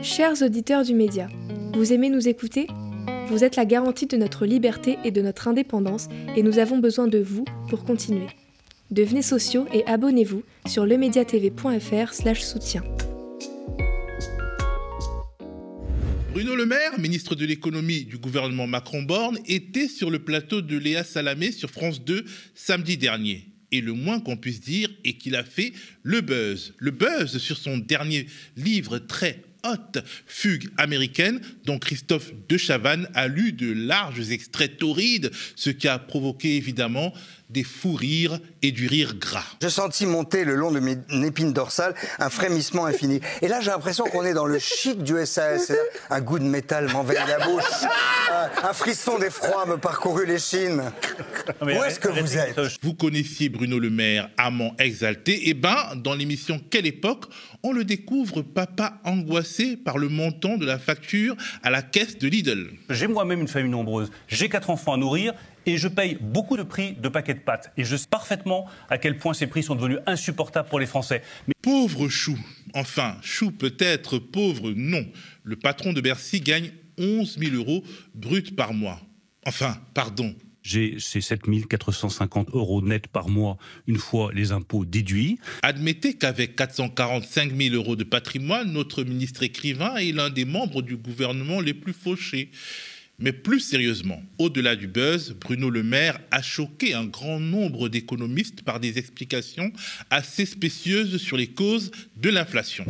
Chers auditeurs du média, vous aimez nous écouter? Vous êtes la garantie de notre liberté et de notre indépendance et nous avons besoin de vous pour continuer. Devenez sociaux et abonnez-vous sur lemediatv.fr soutien. Bruno Le Maire, ministre de l'économie du gouvernement Macron-Borne, était sur le plateau de Léa Salamé sur France 2 samedi dernier. Et le moins qu'on puisse dire est qu'il a fait le buzz. Le buzz sur son dernier livre très haute fugue américaine dont Christophe de Chavannes a lu de larges extraits torrides, ce qui a provoqué évidemment des fous rires et du rire gras. Je sentis monter le long de mes épines dorsales un frémissement infini. Et là, j'ai l'impression qu'on est dans le chic du SAS. Un goût de métal m'envahit la bouche. Un, frisson d'effroi me parcourut les chines. Où est-ce que vous êtes Vous connaissiez Bruno Le Maire, amant exalté. Eh ben, dans l'émission Quelle époque, on le découvre papa angoissé par le montant de la facture à la caisse de Lidl. J'ai moi-même une famille nombreuse. J'ai quatre enfants à nourrir et je paye beaucoup de prix de paquets de pâtes. Et je sais parfaitement à quel point ces prix sont devenus insupportables pour les Français. Mais... Pauvre Chou. Enfin, Chou peut-être, pauvre non. Le patron de Bercy gagne 11 000 euros bruts par mois. Enfin, pardon, j'ai ces 7 450 euros nets par mois une fois les impôts déduits. Admettez qu'avec 445 000 euros de patrimoine, notre ministre écrivain est l'un des membres du gouvernement les plus fauchés. Mais plus sérieusement, au-delà du buzz, Bruno Le Maire a choqué un grand nombre d'économistes par des explications assez spécieuses sur les causes de l'inflation.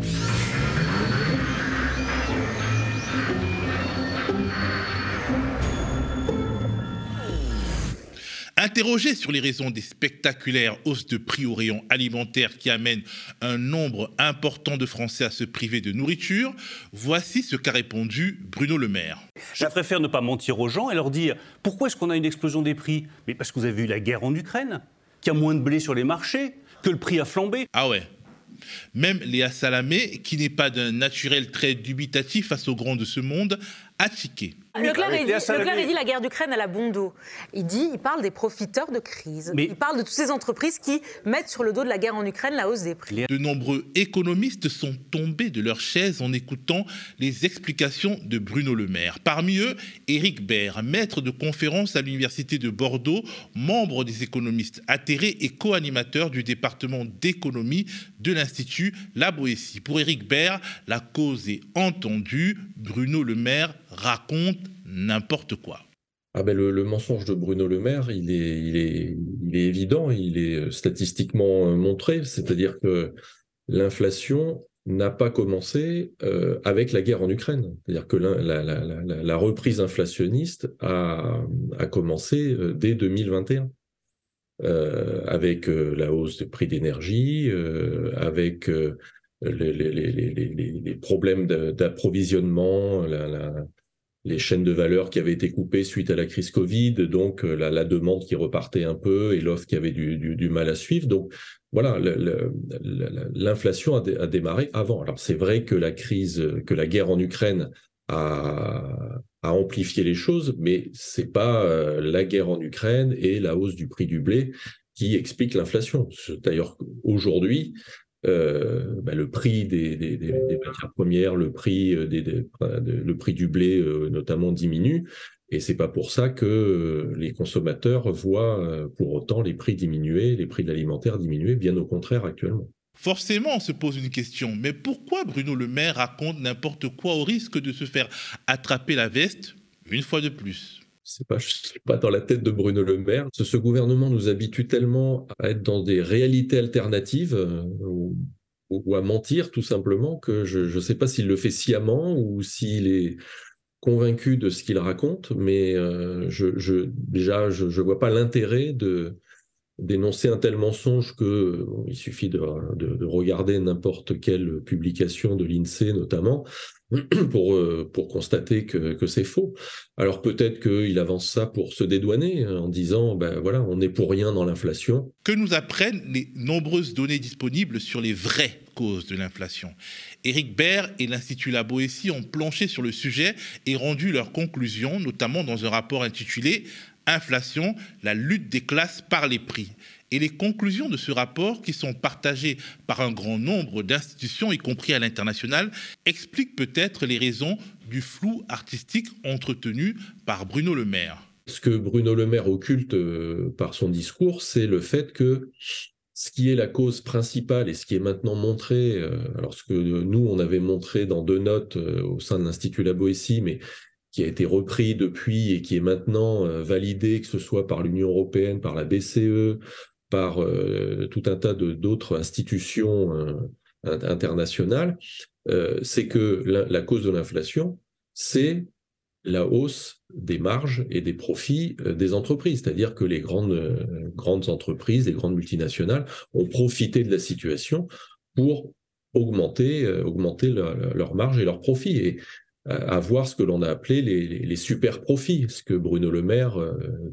Interrogé sur les raisons des spectaculaires hausses de prix au rayon alimentaire qui amènent un nombre important de Français à se priver de nourriture, voici ce qu'a répondu Bruno Le Maire. Je préfère ne pas mentir aux gens et leur dire pourquoi est-ce qu'on a une explosion des prix? Mais parce que vous avez vu la guerre en Ukraine, qu'il y a moins de blé sur les marchés, que le prix a flambé. Ah ouais même Léa Salamé, qui n'est pas d'un naturel très dubitatif face aux grands de ce monde, Leclerc, il dit, Leclerc, dit la guerre d'Ukraine à la bon dos. Il dit, il parle des profiteurs de crise. Il parle de toutes ces entreprises qui mettent sur le dos de la guerre en Ukraine la hausse des prix. De nombreux économistes sont tombés de leur chaise en écoutant les explications de Bruno Le Maire. Parmi eux, Éric Baird, maître de conférence à l'Université de Bordeaux, membre des économistes atterrés et co-animateur du département d'économie de l'Institut La Boétie. Pour Éric Baird, la cause est entendue. Bruno Le Maire raconte n'importe quoi. Ah ben le, mensonge de Bruno Le Maire, il est, il, est, il est évident, il est euh, statistiquement euh, montré, c'est-à-dire que l'inflation n'a pas commencé euh, avec la guerre en Ukraine. C'est-à-dire que la, la, la, reprise inflationniste a, commencé dès 2021. Euh, avec la hausse des prix d'énergie, avec les, les, problèmes d'approvisionnement, les chaînes de valeur qui avaient été coupées suite à la crise Covid, donc euh, la, la demande qui repartait un peu et l'offre qui avait du, du, mal à suivre. Donc voilà, l'inflation a, démarré avant. Alors c'est vrai que la crise, que la guerre en Ukraine a, a amplifié les choses, mais c'est pas euh, la guerre en Ukraine et la hausse du prix du blé qui explique l'inflation. D'ailleurs, aujourd'hui, euh, bah, le prix des, matières premières, le prix, euh, du blé euh, notamment diminue. Et c'est pas pour ça que les consommateurs voient pour autant les prix diminuer, les prix de l'alimentaire diminuer, bien au contraire actuellement. Forcément, on se pose une question, mais pourquoi Bruno Le Maire raconte n'importe quoi au risque de se faire attraper la veste une fois de plus? C'est pas, pas dans la tête de Bruno Le Maire. Ce, gouvernement nous habitue tellement à être dans des réalités alternatives euh, ou, à mentir tout simplement que je ne sais pas s'il le fait sciemment ou s'il est convaincu de ce qu'il raconte, mais euh, je, déjà je ne vois pas l'intérêt d'énoncer un tel mensonge que il suffit de regarder n'importe quelle publication de l'INSEE notamment pour, euh, pour constater que, que c'est faux. Alors peut-être qu'il avance ça pour se dédouaner hein, en disant, ben voilà, on n'est pour rien dans l'inflation. Que nous apprennent les nombreuses données disponibles sur les vraies causes de l'inflation. Éric Baird et l'Institut La Boétie ont planché sur le sujet et rendu leurs conclusions, notamment dans un rapport intitulé Inflation, la lutte des classes par les prix. Et les conclusions de ce rapport, qui sont partagées par un grand nombre d'institutions, y compris à l'international, expliquent peut-être les raisons du flou artistique entretenu par Bruno Le Maire. Ce que Bruno Le Maire occulte euh, par son discours, c'est le fait que ce qui est la cause principale et ce qui est maintenant montré, euh, alors ce que nous, on avait montré dans deux notes euh, au sein de l'Institut La Boétie, mais qui a été repris depuis et qui est maintenant validé, que ce soit par l'Union européenne, par la BCE, par tout un tas d'autres institutions internationales, c'est que la cause de l'inflation, c'est la hausse des marges et des profits euh, des entreprises. C'est-à-dire que les grandes, euh, grandes entreprises, les grandes multinationales ont profité de la situation pour augmenter, euh, augmenter leurs marges et leurs profits avoir ce que l'on a appelé les, super profits, ce que Bruno Le Maire,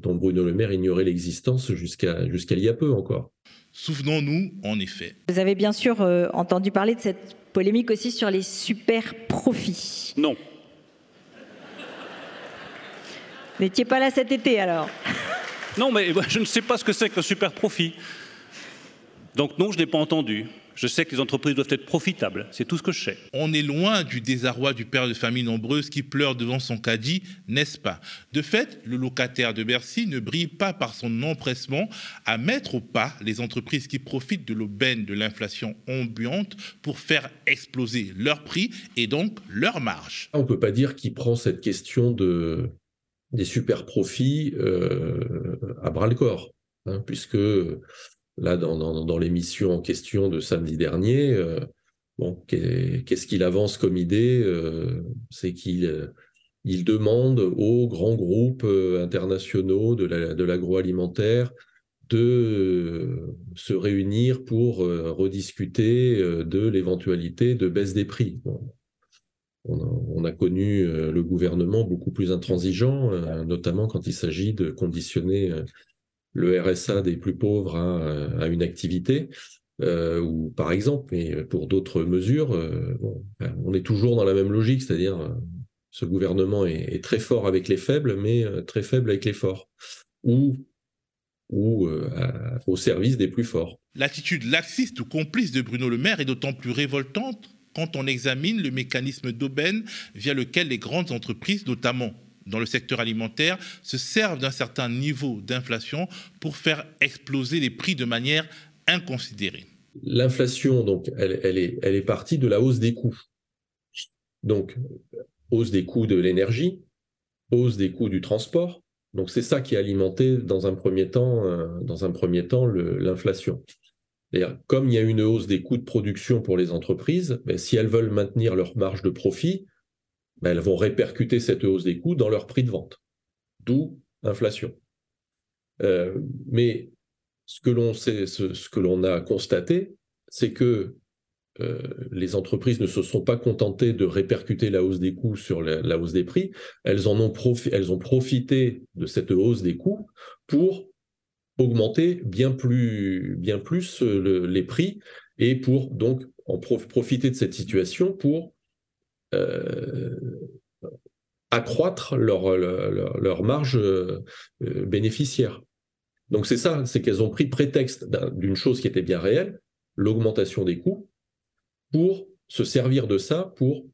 dont Bruno Le Maire ignorait l'existence jusqu'à jusqu'à il y a peu encore. Souvenons-nous, en effet. Vous avez bien sûr entendu parler de cette polémique aussi sur les super profits. Non. N'étiez pas là cet été alors Non, mais je ne sais pas ce que c'est qu'un super profit. Donc non, je n'ai pas entendu. Je sais que les entreprises doivent être profitables, c'est tout ce que je sais. On est loin du désarroi du père de famille nombreuse qui pleure devant son caddie, n'est-ce pas? De fait, le locataire de Bercy ne brille pas par son empressement à mettre au pas les entreprises qui profitent de l'aubaine de l'inflation ambiante pour faire exploser leurs prix et donc leurs marges. On ne peut pas dire qu'il prend cette question de des super profits euh, à bras le corps, hein, puisque là, dans, l'émission en question de samedi dernier, euh, bon, qu'est-ce qu'il avance comme idée euh, C'est qu'il il demande aux grands groupes internationaux de l'agroalimentaire de se réunir pour rediscuter de l'éventualité de baisse des prix. On a, connu euh, le gouvernement beaucoup plus intransigeant, euh, notamment quand il s'agit de conditionner euh, le RSA des plus pauvres à, une activité. ou par exemple, mais pour d'autres mesures, ben, on est toujours dans la même logique, c'est-à-dire ce gouvernement est, très fort avec les faibles, mais très faible avec les forts, ou au service des plus forts. L'attitude laxiste ou complice de Bruno Le Maire est d'autant plus révoltante quand on examine le mécanisme d'aubaine via lequel les grandes entreprises, notamment dans le secteur alimentaire, se servent d'un certain niveau d'inflation pour faire exploser les prix de manière inconsidérée. L'inflation, donc, elle, est, partie de la hausse des coûts. Donc, hausse des coûts de l'énergie, hausse des coûts du transport. Donc, c'est ça qui a alimenté dans un premier temps, euh, temps l'inflation comme il y a une hausse des coûts de production pour les entreprises, ben, si elles veulent maintenir leur marge de profit, ben, elles vont répercuter cette hausse des coûts dans leur prix de vente. D'où l'inflation. Euh, mais ce que l'on sait, ce, que l'on a constaté, c'est que euh, les entreprises ne se sont pas contentées de répercuter la hausse des coûts sur la, hausse des prix, elles, en ont elles ont profité de cette hausse des coûts pour augmenter bien plus, euh, les prix et pour donc en profiter de cette situation pour accroître leur, leur, marge euh, bénéficiaire. Donc c'est ça, c'est qu'elles ont pris prétexte d'une chose qui était bien réelle, l'augmentation des coûts, pour se servir de ça pour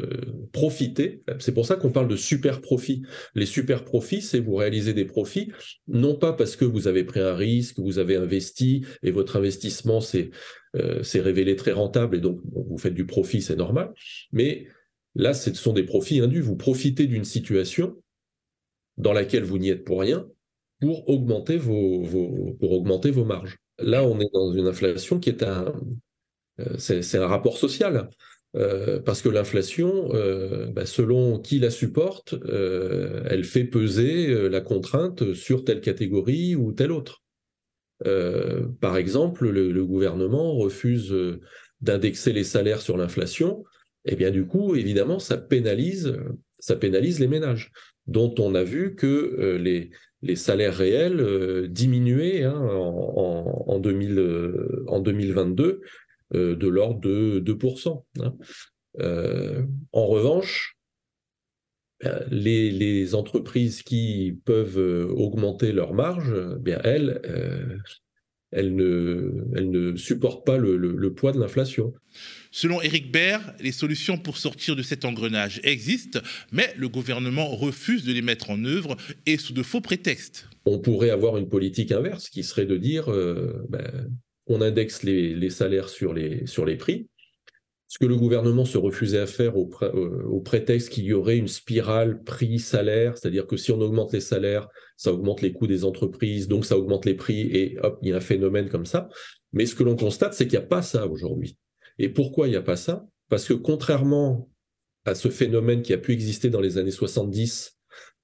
euh, profiter. C'est pour ça qu'on parle de super profits. Les super profits, c'est vous réaliser des profits, non pas parce que vous avez pris un risque, vous avez investi et votre investissement s'est euh, révélé très rentable et donc vous faites du profit, c'est normal. Mais là, ce sont des profits indus. Vous profitez d'une situation dans laquelle vous n'y êtes pour rien pour augmenter vos, marges. Là, on est dans une inflation qui est un, euh, rapport social. Euh, parce que l'inflation, euh, bah, selon qui la supporte, euh, elle fait peser la contrainte sur telle catégorie ou telle autre. par exemple, le, gouvernement refuse d'indexer les salaires sur l'inflation, et eh bien du coup, évidemment, ça pénalise, ça pénalise les ménages, dont on a vu que les, salaires réels diminuaient hein, en, en, 2000, en 2022 euh, de l'ordre de 2%. Hein. Euh, en revanche, ben, les, entreprises qui peuvent euh, augmenter leurs marges, bien elles, elle ne, elle ne supporte pas le, poids de l'inflation. Selon Éric Baird, les solutions pour sortir de cet engrenage existent, mais le gouvernement refuse de les mettre en œuvre et sous de faux prétextes. On pourrait avoir une politique inverse qui serait de dire euh, ben, on indexe les, salaires sur les, sur les prix, ce que le gouvernement se refusait à faire au, au prétexte qu'il y aurait une spirale prix-salaire, c'est-à-dire que si on augmente les salaires, ça augmente les coûts des entreprises, donc ça augmente les prix, et hop, il y a un phénomène comme ça. Mais ce que l'on constate, c'est qu'il n'y a pas ça aujourd'hui. Et pourquoi il n'y a pas ça? Parce que contrairement à ce phénomène qui a pu exister dans les années 70,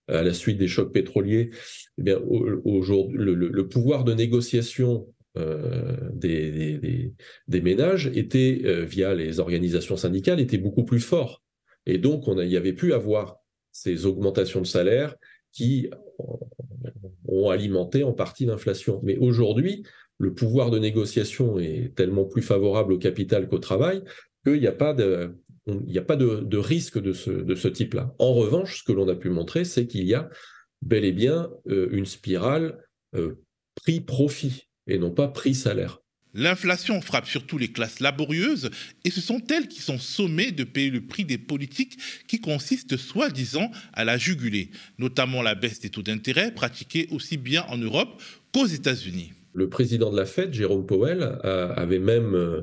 à la suite des chocs pétroliers, eh le, pouvoir de négociation euh, des, ménages était, euh, via les organisations syndicales, était beaucoup plus fort. Et donc, on y avait pu avoir ces augmentations de salaire qui ont alimenté en partie l'inflation. Mais aujourd'hui, le pouvoir de négociation est tellement plus favorable au capital qu'au travail qu'il n'y a pas de, il a pas de, risque de ce, type-là. En revanche, ce que l'on a pu montrer, c'est qu'il y a bel et bien euh, une spirale prix-profit et non pas prix-salaire. L'inflation frappe surtout les classes laborieuses et ce sont elles qui sont sommées de payer le prix des politiques qui consistent soi-disant à la juguler, notamment la baisse des taux d'intérêt pratiqués aussi bien en Europe qu'aux États-Unis. Le président de la Fed, Jérôme Powell, avait même euh,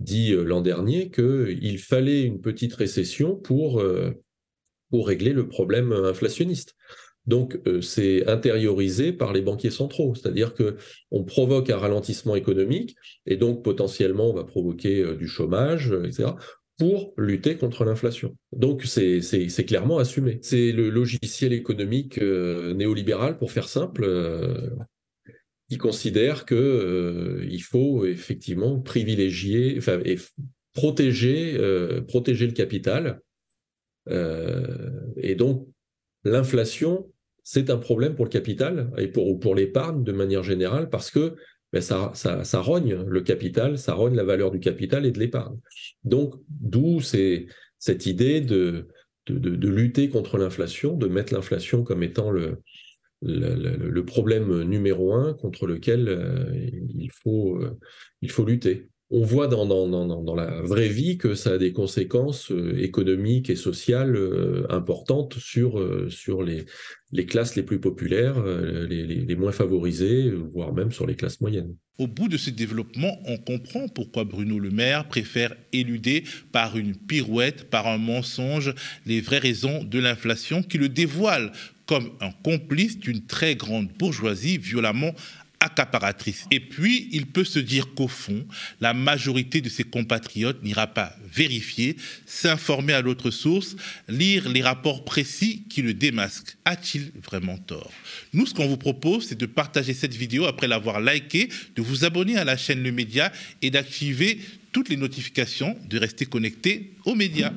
dit euh, l'an dernier qu'il fallait une petite récession pour, euh, pour régler le problème inflationniste. Donc, c'est intériorisé par les banquiers centraux, c'est-à-dire que on provoque un ralentissement économique et donc potentiellement on va provoquer du chômage, etc. pour lutter contre l'inflation. Donc, c'est clairement assumé. C'est le logiciel économique néolibéral, pour faire simple, qui considère que euh, il faut effectivement privilégier, et protéger, euh, le capital. Euh, et donc, l'inflation, c'est un problème pour le capital et pour, pour l'épargne de manière générale parce que ben, ça, rogne le capital, ça rogne la valeur du capital et de l'épargne. Donc, d'où cette idée de, de, lutter contre l'inflation, de mettre l'inflation comme étant le, le, problème numéro un contre lequel euh, il, faut, euh, il faut lutter. On voit dans, dans, dans, la vraie vie que ça a des conséquences euh, économiques et sociales importantes sur, sur les, les classes les plus populaires, les, les, moins favorisées, voire même sur les classes moyennes. Au bout de ce développement, on comprend pourquoi Bruno Le Maire préfère éluder par une pirouette, par un mensonge, les vraies raisons de l'inflation qui le dévoile comme un complice d'une très grande bourgeoisie violemment Et puis, il peut se dire qu'au fond, la majorité de ses compatriotes n'ira pas vérifier, s'informer à l'autre source, lire les rapports précis qui le démasquent. A-t-il vraiment tort? Nous, ce qu'on vous propose, c'est de partager cette vidéo après l'avoir likée, de vous abonner à la chaîne Le Média et d'activer toutes les notifications, de rester connecté aux médias.